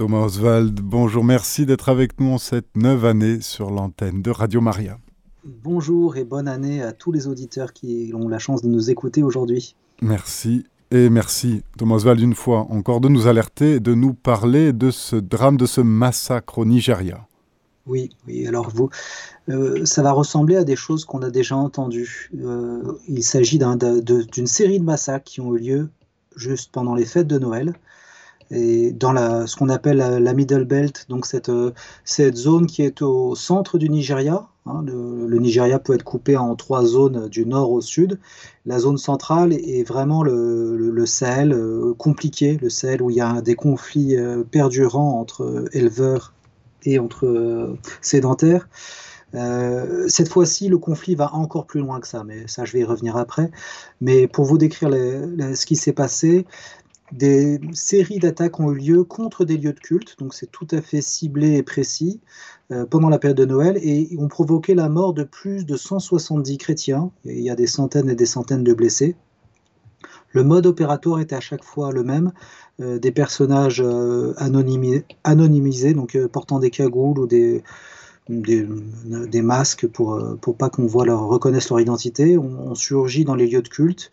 Thomas Oswald, bonjour, merci d'être avec nous en cette neuve année sur l'antenne de Radio Maria. Bonjour et bonne année à tous les auditeurs qui ont la chance de nous écouter aujourd'hui. Merci et merci Thomas Oswald une fois encore de nous alerter et de nous parler de ce drame, de ce massacre au Nigeria. Oui, oui. Alors vous, euh, ça va ressembler à des choses qu'on a déjà entendues. Euh, il s'agit d'une série de massacres qui ont eu lieu juste pendant les fêtes de Noël et dans ce qu'on appelle la, Middle Belt, donc cette, euh, cette zone qui est au centre du Nigeria. Hein, le, Nigeria peut être coupé en trois zones du nord au sud. La zone centrale est vraiment le, le, Sahel euh, compliqué, le Sahel où il y a des conflits euh, perdurants entre éleveurs et entre sédentaires. cette fois-ci, le conflit va encore plus loin que ça, mais ça, je vais y revenir après. Mais pour vous décrire ce qui s'est passé, des séries d'attaques ont eu lieu contre des lieux de culte, donc c'est tout à fait ciblé et précis, euh, pendant la période de Noël, et ont provoqué la mort de plus de 170 chrétiens, et il y a des centaines et des centaines de blessés. Le mode opératoire était à chaque fois le même, euh, des personnages euh, anonymisés, donc portant des cagoules ou des, des, masques pour, euh, pour pas qu'on voit leur, reconnaisse leur identité. On, surgit dans les lieux de culte,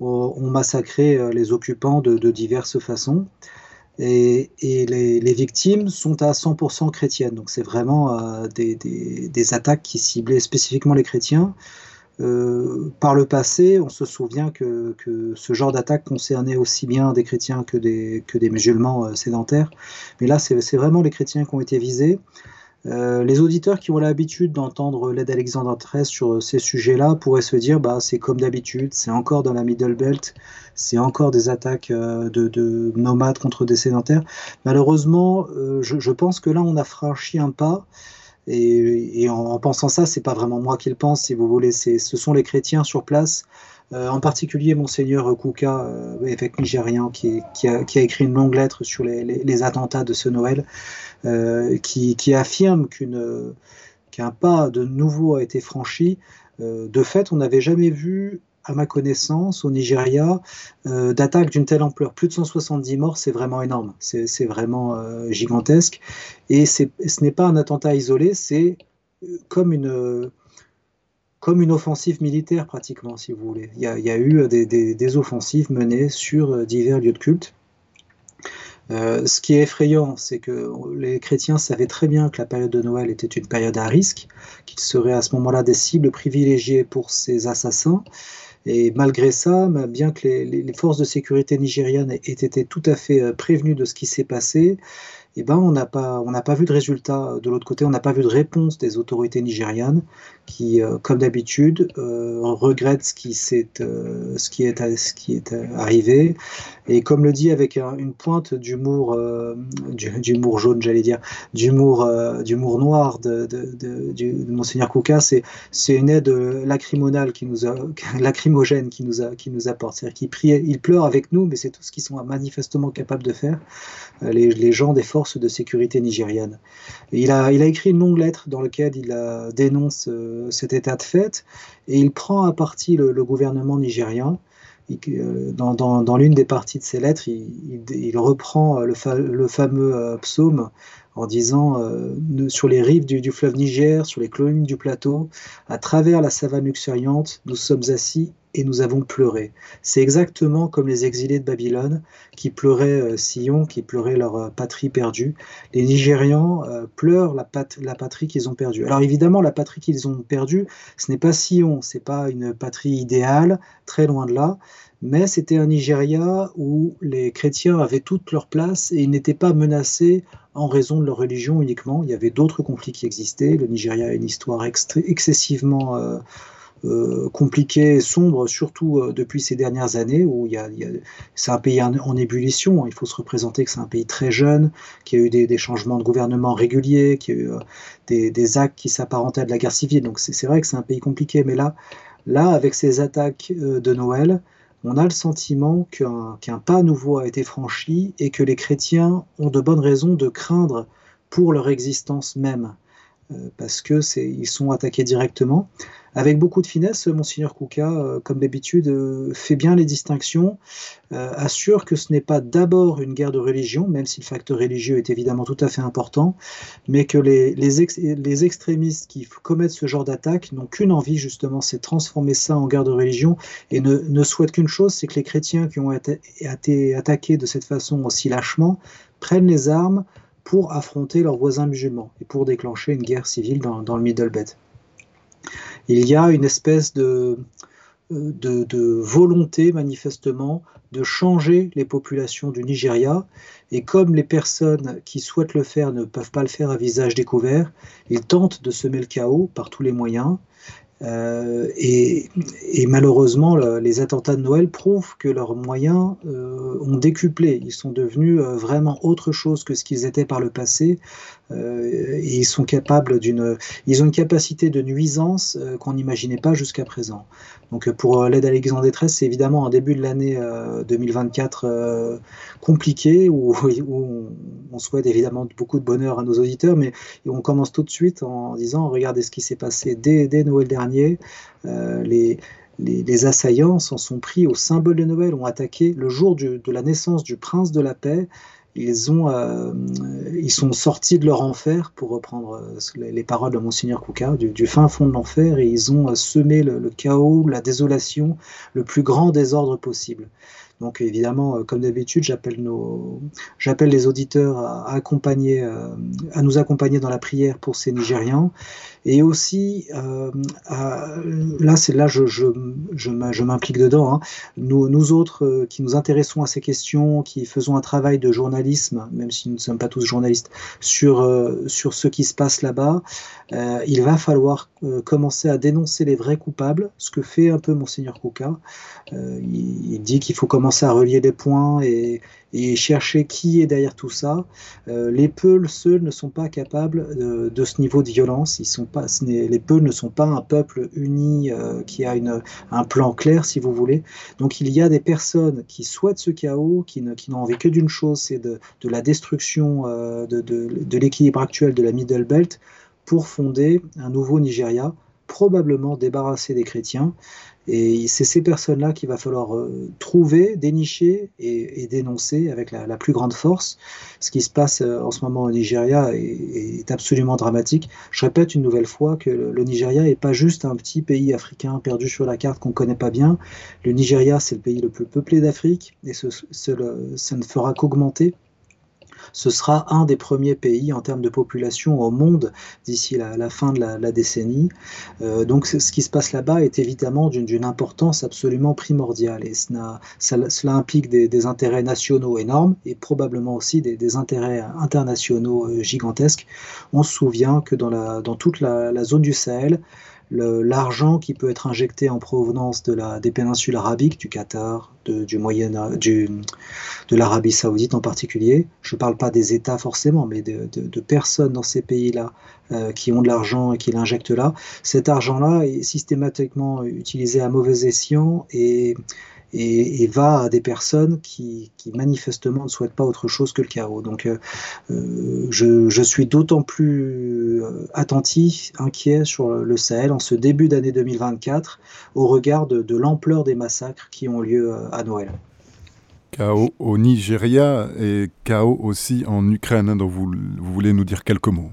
on, massacrait euh, les occupants de, diverses façons. Et, les, victimes sont à 100% chrétiennes. Donc c'est vraiment euh, des, attaques qui ciblaient spécifiquement les chrétiens. par le passé, on se souvient que, ce genre d'attaque concernait aussi bien des chrétiens que des, que des musulmans sédentaires. Mais là, c'est vraiment les chrétiens qui ont été visés. Euh, les auditeurs qui ont l'habitude d'entendre l'aide Alexandre XIII sur ces sujets-là pourraient se dire bah, c'est comme d'habitude, c'est encore dans la Middle Belt, c'est encore des attaques euh, de, nomades contre des sédentaires. Malheureusement, euh, je, pense que là, on a franchi un pas. Et, en, pensant ça, c'est pas vraiment moi qui le pense, si vous voulez, ce sont les chrétiens sur place en particulier Monseigneur Kouka, évêque nigérien, qui, a, écrit une longue lettre sur les attentats de ce Noël, euh, qui, affirme qu'un pas de nouveau a été franchi. Euh, de fait, on n'avait jamais vu à ma connaissance, au Nigeria, euh, d'attaque d'une telle ampleur. Plus de 170 morts, c'est vraiment énorme, c'est vraiment gigantesque. Et ce n'est pas un attentat isolé, c'est comme une, comme une offensive militaire pratiquement, si vous voulez. Il y a, eu des, offensives menées sur divers lieux de culte. Euh, ce qui est effrayant, c'est que les chrétiens savaient très bien que la période de Noël était une période à risque, qu'ils seraient à ce moment-là des cibles privilégiées pour ces assassins. Et malgré ça, bien que les, forces de sécurité nigérianes aient été tout à fait euh, prévenues de ce qui s'est passé, eh ben, on n'a pas, pas vu de résultat de l'autre côté, on n'a pas vu de réponse des autorités nigérianes qui, euh, comme d'habitude, euh, regrettent ce qui, euh, ce, qui est, ce qui est arrivé. Et comme le dit avec une pointe d'humour, d'humour jaune, j'allais dire, d'humour, noir de, de, Monseigneur Kouka, c'est, une aide lacrymogène qui nous a, lacrymogène qui nous, qui nous apporte. C'est-à-dire qu'il il pleure avec nous, mais c'est tout ce qu'ils sont manifestement capables de faire, les, les gens des forces de sécurité nigériane. il, a, écrit une longue lettre dans laquelle il dénonce euh, cet état de fait et il prend à partie le, gouvernement nigérien. Euh, dans, dans, l'une des parties de ses lettres, il, il, reprend le, le fameux euh, psaume en disant sur les rives du, fleuve Niger, sur les collines du plateau, à travers la savane luxuriante, nous sommes assis et nous avons pleuré. C'est exactement comme les exilés de Babylone qui pleuraient euh, Sion, qui pleuraient leur euh, patrie perdue. Les Nigérians euh, pleurent la, la patrie qu'ils ont perdue. Alors évidemment, la patrie qu'ils ont perdue, ce n'est pas Sion, c'est pas une patrie idéale, très loin de là, mais c'était un Nigeria où les chrétiens avaient toute leur place et ils n'étaient pas menacés en raison de leur religion uniquement. Il y avait d'autres conflits qui existaient. Le Nigeria a une histoire excessivement euh, compliqué et sombre, surtout euh, depuis ces dernières années, où c'est un pays en, ébullition. Il faut se représenter que c'est un pays très jeune, qui a eu des, changements de gouvernement réguliers, qui a eu euh, des, actes qui s'apparentaient à de la guerre civile. Donc c'est, vrai que c'est un pays compliqué, mais là, là, avec ces attaques de Noël, on a le sentiment qu'un, pas nouveau a été franchi et que les chrétiens ont de bonnes raisons de craindre pour leur existence même. Parce que ils sont attaqués directement. Avec beaucoup de finesse, Monseigneur Kouka, euh, comme d'habitude, euh, fait bien les distinctions, euh, assure que ce n'est pas d'abord une guerre de religion, même si le facteur religieux est évidemment tout à fait important, mais que les, extrémistes qui commettent ce genre d'attaque n'ont qu'une envie, justement, c'est transformer ça en guerre de religion et ne souhaitent qu'une chose, c'est que les chrétiens qui ont été, attaqués de cette façon aussi lâchement prennent les armes pour affronter leurs voisins musulmans et pour déclencher une guerre civile dans, le Middle Belt il y a une espèce de, volonté manifestement de changer les populations du Nigeria. Et comme les personnes qui souhaitent le faire ne peuvent pas le faire à visage découvert, ils tentent de semer le chaos par tous les moyens. Euh, et, malheureusement, les attentats de Noël prouvent que leurs moyens euh, ont décuplé. Ils sont devenus euh, vraiment autre chose que ce qu'ils étaient par le passé. Et ils sont capables d'une, ils ont une capacité de nuisance qu'on n'imaginait pas jusqu'à présent. Donc pour l'aide à l'exemple détresse, c'est évidemment un début de l'année 2024 compliqué où, on souhaite évidemment beaucoup de bonheur à nos auditeurs, mais on commence tout de suite en disant regardez ce qui s'est passé dès, Noël dernier euh, les, assaillants s'en sont pris au symbole de Noël, ont attaqué le jour de la naissance du prince de la paix. Ils, ont, euh, ils sont sortis de leur enfer, pour reprendre euh, les, paroles de Monseigneur Kouka, du, fin fond de l'enfer, et ils ont semé le, chaos, la désolation, le plus grand désordre possible. Donc évidemment, euh, comme d'habitude, j'appelle les auditeurs à, accompagner, euh, à nous accompagner dans la prière pour ces Nigérians, et aussi euh, là, là je, je, je m'implique dedans. Hein. Nous, nous autres qui nous intéressons à ces questions, qui faisons un travail de journalisme, même si nous ne sommes pas tous journalistes, sur sur ce qui se passe là-bas, il va falloir commencer à dénoncer les vrais coupables, ce que fait un peu monseigneur Kouka. il dit qu'il faut commencer à relier des points et, chercher qui est derrière tout ça. Euh, les Peuls, seuls, ne sont pas capables de, ce niveau de violence. Les Peuls ne sont pas un peuple uni euh, qui a un plan clair, si vous voulez. Donc il y a des personnes qui souhaitent ce chaos, qui, n'ont envie que d'une chose, c'est de, la destruction euh, de, de l'équilibre actuel de la Middle Belt pour fonder un nouveau Nigeria, probablement débarrassé des chrétiens. Et c'est ces personnes-là qu'il va falloir euh, trouver, dénicher et, dénoncer avec la, plus grande force. Ce qui se passe euh, en ce moment au Nigeria est, absolument dramatique. Je répète une nouvelle fois que le, Nigeria n'est pas juste un petit pays africain perdu sur la carte qu'on ne connaît pas bien. Le Nigeria, c'est le pays le plus peuplé d'Afrique et ça ne fera qu'augmenter ce sera un des premiers pays en termes de population au monde d'ici la, fin de la, décennie. Euh, donc ce qui se passe là-bas est évidemment d'une importance absolument primordiale et cela, implique des, intérêts nationaux énormes et probablement aussi des, intérêts internationaux euh, gigantesques. On se souvient que dans, la, dans toute la zone du Sahel, l'argent qui peut être injecté en provenance de la, des péninsules arabiques, du Qatar, de, du Moyen, du, de l'Arabie saoudite en particulier. Je ne parle pas des États forcément, mais de, de, personnes dans ces pays-là euh, qui ont de l'argent et qui l'injectent là. Cet argent-là est systématiquement utilisé à mauvais escient et et, va à des personnes qui, manifestement ne souhaitent pas autre chose que le chaos. Donc euh, euh, je, suis d'autant plus euh, attentif, inquiet sur le Sahel en ce début d'année 2024 au regard de, l'ampleur des massacres qui ont lieu à Noël. Chaos au Nigeria et chaos aussi en Ukraine, hein, dont vous, vous voulez nous dire quelques mots.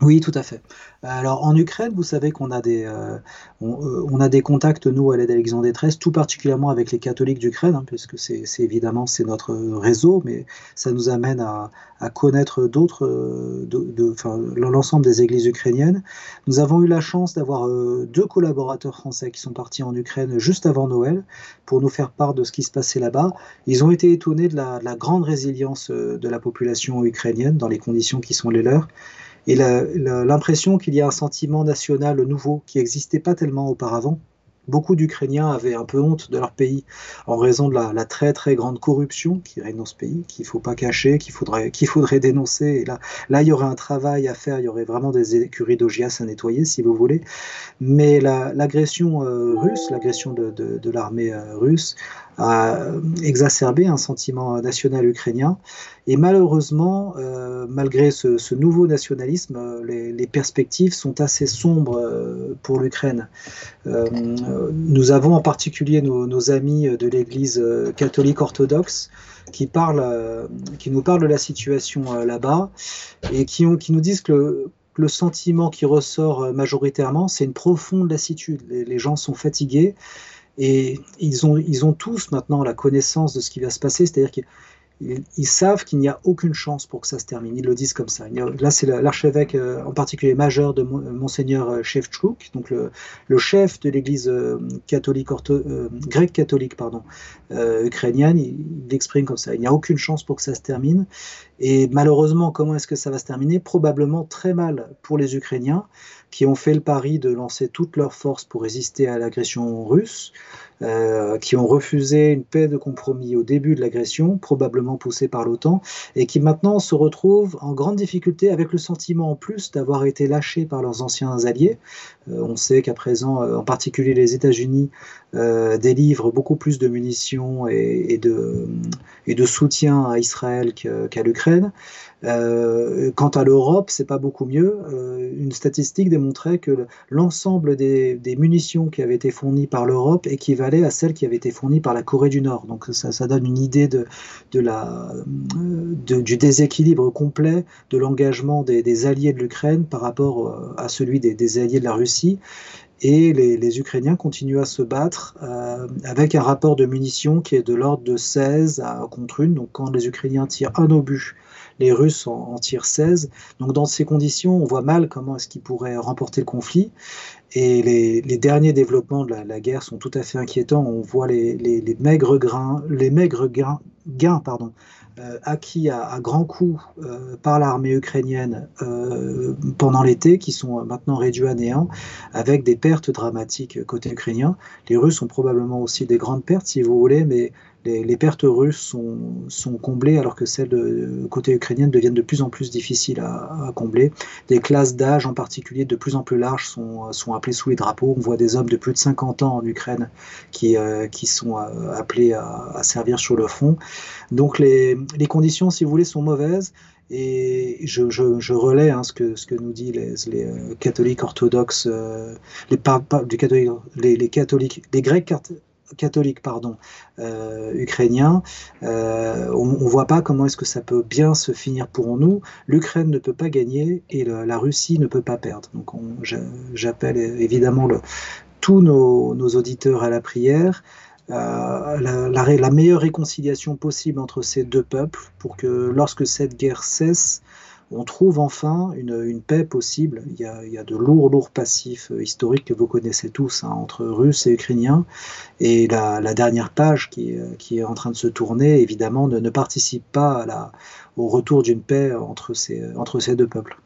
Oui, tout à fait. Alors en Ukraine, vous savez qu'on a des, euh, euh, contacts nous à l'aide d'Alexandre XIII, tout particulièrement avec les catholiques d'Ukraine, hein, puisque c'est évidemment c'est notre réseau, mais ça nous amène à, connaître d'autres, euh, l'ensemble des églises ukrainiennes. Nous avons eu la chance d'avoir deux collaborateurs français qui sont partis en Ukraine juste avant Noël pour nous faire part de ce qui se passait là-bas. Ils ont été étonnés de de la grande résilience de la population ukrainienne dans les conditions qui sont les leurs et l'impression qu'il y a un sentiment national nouveau qui n'existait pas tellement auparavant. Beaucoup d'Ukrainiens avaient un peu honte de leur pays en raison de la, très très grande corruption qui règne dans ce pays, qu'il ne faut pas cacher, qu'il faudrait, qu'il faudrait dénoncer. Et là, là, il y aurait un travail à faire, il y aurait vraiment des écuries d'Ogias à nettoyer, si vous voulez. Mais l'agression euh, russe, l'agression de, l'armée euh, russe, a exacerbé un sentiment national ukrainien. Et malheureusement, euh, malgré ce, nouveau nationalisme, les, perspectives sont assez sombres euh, pour l'Ukraine. Euh, nous avons en particulier nos, amis de l'Église catholique orthodoxe qui, parlent, qui nous parlent de la situation là-bas et qui, ont, qui nous disent que le, sentiment qui ressort majoritairement, c'est une profonde lassitude. les gens sont fatigués et ils ont, ils ont tous maintenant la connaissance de ce qui va se passer, c'est-à-dire qu'ils ils, savent qu'il n'y a aucune chance pour que ça se termine. Ils le disent comme ça. là, c'est l'archevêque euh, en particulier majeur de Monseigneur euh, Shevchuk, donc le, chef de l'Église euh, catholique ortho, grecque catholique pardon, ukrainienne. Il, il exprime comme ça. Il n'y a aucune chance pour que ça se termine. Et malheureusement, comment est-ce que ça va se terminer? Probablement très mal pour les Ukrainiens qui ont fait le pari de lancer toutes leurs forces pour résister à l'agression russe. Euh, qui ont refusé une paix de compromis au début de l'agression, probablement poussée par l'OTAN, et qui maintenant se retrouvent en grande difficulté avec le sentiment en plus d'avoir été lâchés par leurs anciens alliés. Euh, on sait qu'à présent, euh, en particulier les États-Unis, délivrent beaucoup plus de munitions et, de, et de, soutien à Israël qu'à l'Ukraine. Euh, quant à l'Europe, c'est pas beaucoup mieux. Euh, une statistique démontrait que l'ensemble des, munitions qui avaient été fournies par l'Europe équivalait à celles qui avaient été fournies par la Corée du Nord. Donc ça, donne une idée de, la, du déséquilibre complet de l'engagement des, alliés de l'Ukraine par rapport euh, à celui des, alliés de la Russie. Et les, Ukrainiens continuent à se battre avec un rapport de munitions qui est de l'ordre de 16 à, contre une. Donc quand les Ukrainiens tirent un obus les Russes en, tirent 16. Donc dans ces conditions, on voit mal comment est-ce qu'ils pourraient remporter le conflit. Et les, derniers développements de la, guerre sont tout à fait inquiétants. On voit les, maigres, grains, les maigres gains, pardon, euh, acquis à, grands coups euh, par l'armée ukrainienne euh, pendant l'été, qui sont maintenant réduits à néant, avec des pertes dramatiques côté ukrainien. Les Russes ont probablement aussi des grandes pertes, si vous voulez, mais les, pertes russes sont, sont, comblées alors que celles de côté ukrainien deviennent de plus en plus difficiles à, combler. Des classes d'âge en particulier de plus en plus larges sont, sont, appelées sous les drapeaux. On voit des hommes de plus de 50 ans en Ukraine qui, euh, qui sont euh, appelés à, servir sur le front. Donc les, les, conditions, si vous voulez, sont mauvaises. Et je, je, relais hein, ce, que, ce que nous disent les, les euh, catholiques orthodoxes, les, du catholique, les, les, catholiques, les grecs catholique pardon, euh, ukrainien, euh, on ne voit pas comment est-ce que ça peut bien se finir pour nous. L'Ukraine ne peut pas gagner et la Russie ne peut pas perdre. Donc j'appelle évidemment tous nos, auditeurs à la prière. Euh, la, meilleure réconciliation possible entre ces deux peuples pour que lorsque cette guerre cesse, on trouve enfin une, paix possible. Il y, a, de lourds, lourds passifs euh, historiques que vous connaissez tous, hein, entre Russes et Ukrainiens. Et la, dernière page euh, qui, est en train de se tourner, évidemment, ne, participe pas au retour d'une paix entre ces, entre ces deux peuples.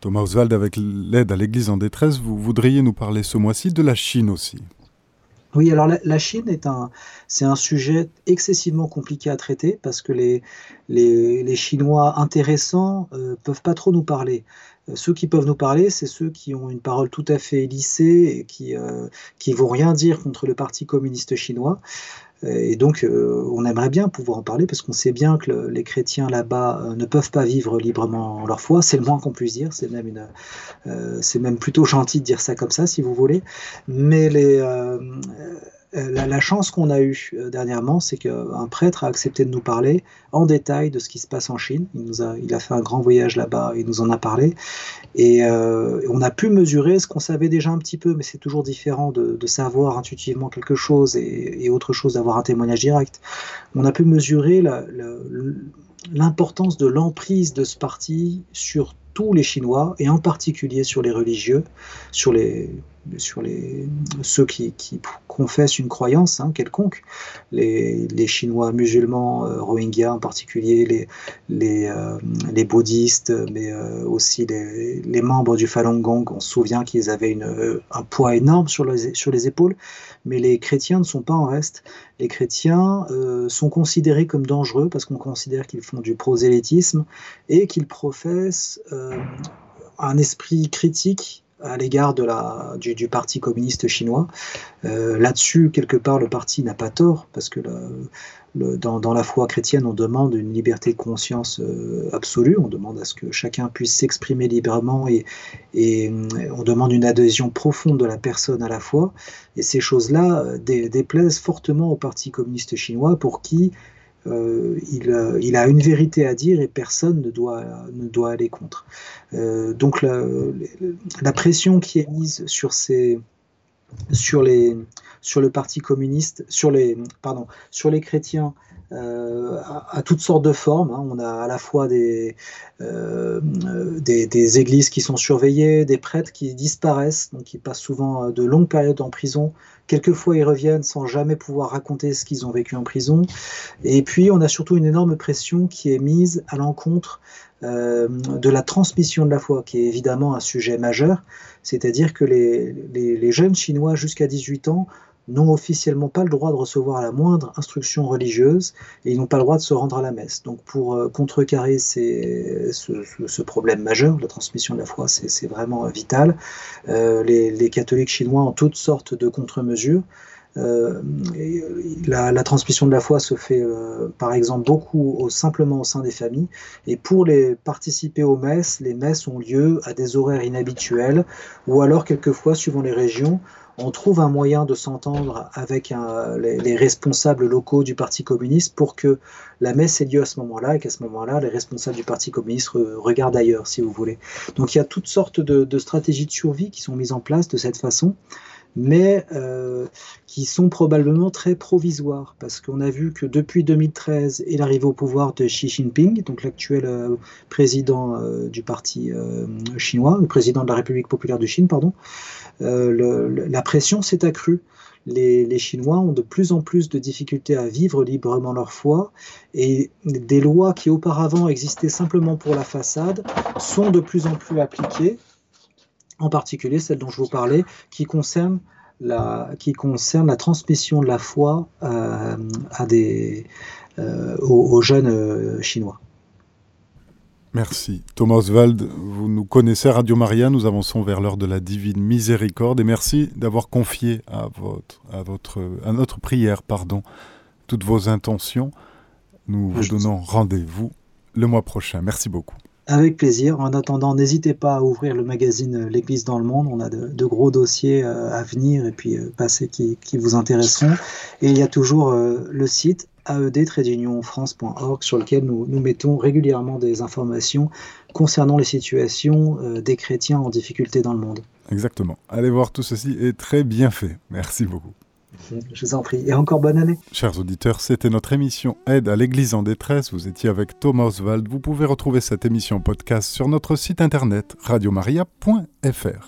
Thomas Oswald, avec l'aide à l'Église en détresse, vous voudriez nous parler ce mois-ci de la Chine aussi. Oui, alors la, Chine est un, c'est un sujet excessivement compliqué à traiter parce que les, Chinois intéressants ne euh, peuvent pas trop nous parler. Euh, ceux qui peuvent nous parler, c'est ceux qui ont une parole tout à fait lissée et qui ne euh, vont rien dire contre le Parti communiste chinois. Et donc, on aimerait bien pouvoir en parler parce qu'on sait bien que les chrétiens là-bas ne peuvent pas vivre librement leur foi. C'est le moins qu'on puisse dire. C'est même, une, c'est même plutôt gentil de dire ça comme ça, si vous voulez. Mais les, euh, la, chance qu'on a eue euh, dernièrement, c'est qu'un prêtre a accepté de nous parler en détail de ce qui se passe en Chine. Il, a, fait un grand voyage là-bas, il nous en a parlé. Et euh, on a pu mesurer ce qu'on savait déjà un petit peu, mais c'est toujours différent de, savoir intuitivement quelque chose et, autre chose d'avoir un témoignage direct. On a pu mesurer l'importance de l'emprise de ce parti sur tous les Chinois, et en particulier sur les religieux, sur les sur les, ceux qui, confessent une croyance hein, quelconque, les, Chinois musulmans, euh, Rohingyas en particulier, les, les, euh, les bouddhistes, mais euh, aussi les, les, membres du Falun Gong. On se souvient qu'ils avaient une, un poids énorme sur les, sur les épaules, mais les chrétiens ne sont pas en reste. Les chrétiens sont considérés comme dangereux parce qu'on considère qu'ils font du prosélytisme et qu'ils professent un esprit critique à l'égard de la, du, Parti communiste chinois. Euh, là-dessus, quelque part, le parti n'a pas tort, parce que dans, la foi chrétienne, on demande une liberté de conscience euh, absolue, on demande à ce que chacun puisse s'exprimer librement et, et, on demande une adhésion profonde de la personne à la foi. Et ces choses-là déplaisent fortement au Parti communiste chinois, pour qui euh, il, a une vérité à dire et personne ne doit, aller contre. Euh, donc la, pression qui est mise sur, le Parti communiste, sur les chrétiens euh, à, toutes sortes de formes. Hein. On a à la fois des, euh, des, des, églises qui sont surveillées, des prêtres qui disparaissent, donc qui passent souvent de longues périodes en prison. Quelquefois, ils reviennent sans jamais pouvoir raconter ce qu'ils ont vécu en prison. Et puis, on a surtout une énorme pression qui est mise à l'encontre euh, de la transmission de la foi, qui est évidemment un sujet majeur. C'est-à-dire que les, les jeunes Chinois jusqu'à 18 ans n'ont officiellement pas le droit de recevoir la moindre instruction religieuse et ils n'ont pas le droit de se rendre à la messe. Donc pour euh, contrecarrer ce, problème majeur, la transmission de la foi, c'est vraiment vital. Euh, les, catholiques chinois ont toutes sortes de contre-mesures. Euh, la, transmission de la foi se fait par exemple beaucoup simplement au sein des familles et pour les participer aux messes, les messes ont lieu à des horaires inhabituels ou alors quelquefois suivant les régions on trouve un moyen de s'entendre avec les, responsables locaux du Parti communiste pour que la messe ait lieu à ce moment-là et qu'à ce moment-là, les responsables du Parti communiste regardent ailleurs, si vous voulez. Donc il y a toutes sortes de, stratégies de survie qui sont mises en place de cette façon mais euh, qui sont probablement très provisoires, parce qu'on a vu que depuis 2013 et l'arrivée au pouvoir de Xi Jinping, donc l'actuel euh, président euh, du parti chinois, le président de la République populaire de Chine, pardon, la pression s'est accrue. Les, les, Chinois ont de plus en plus de difficultés à vivre librement leur foi et des lois qui auparavant existaient simplement pour la façade sont de plus en plus appliquées en particulier celle dont je vous parlais, qui concerne la, qui concerne la transmission de la foi euh, à des, euh, aux, jeunes euh, chinois. Merci. Thomas Oswald, vous nous connaissez, Radio Maria, nous avançons vers l'heure de la divine miséricorde et merci d'avoir confié à, votre, à, votre, à notre prière pardon, toutes vos intentions. Nous vous donnons rendez-vous le mois prochain. Merci beaucoup. Avec plaisir. En attendant, n'hésitez pas à ouvrir le magazine euh, L'Église dans le monde. On a de, gros dossiers euh, à venir et puis euh, passer qui, vous intéresseront. Et il y a toujours le site aed-france.org sur lequel nous, nous, mettons régulièrement des informations concernant les situations des chrétiens en difficulté dans le monde. Exactement. Allez voir, tout ceci est très bien fait. Merci beaucoup. Je vous en prie. Et encore bonne année. Chers auditeurs, c'était notre émission Aide à l'Église en détresse. Vous étiez avec Thomas Oswald. Vous pouvez retrouver cette émission podcast sur notre site internet radiomaria.fr.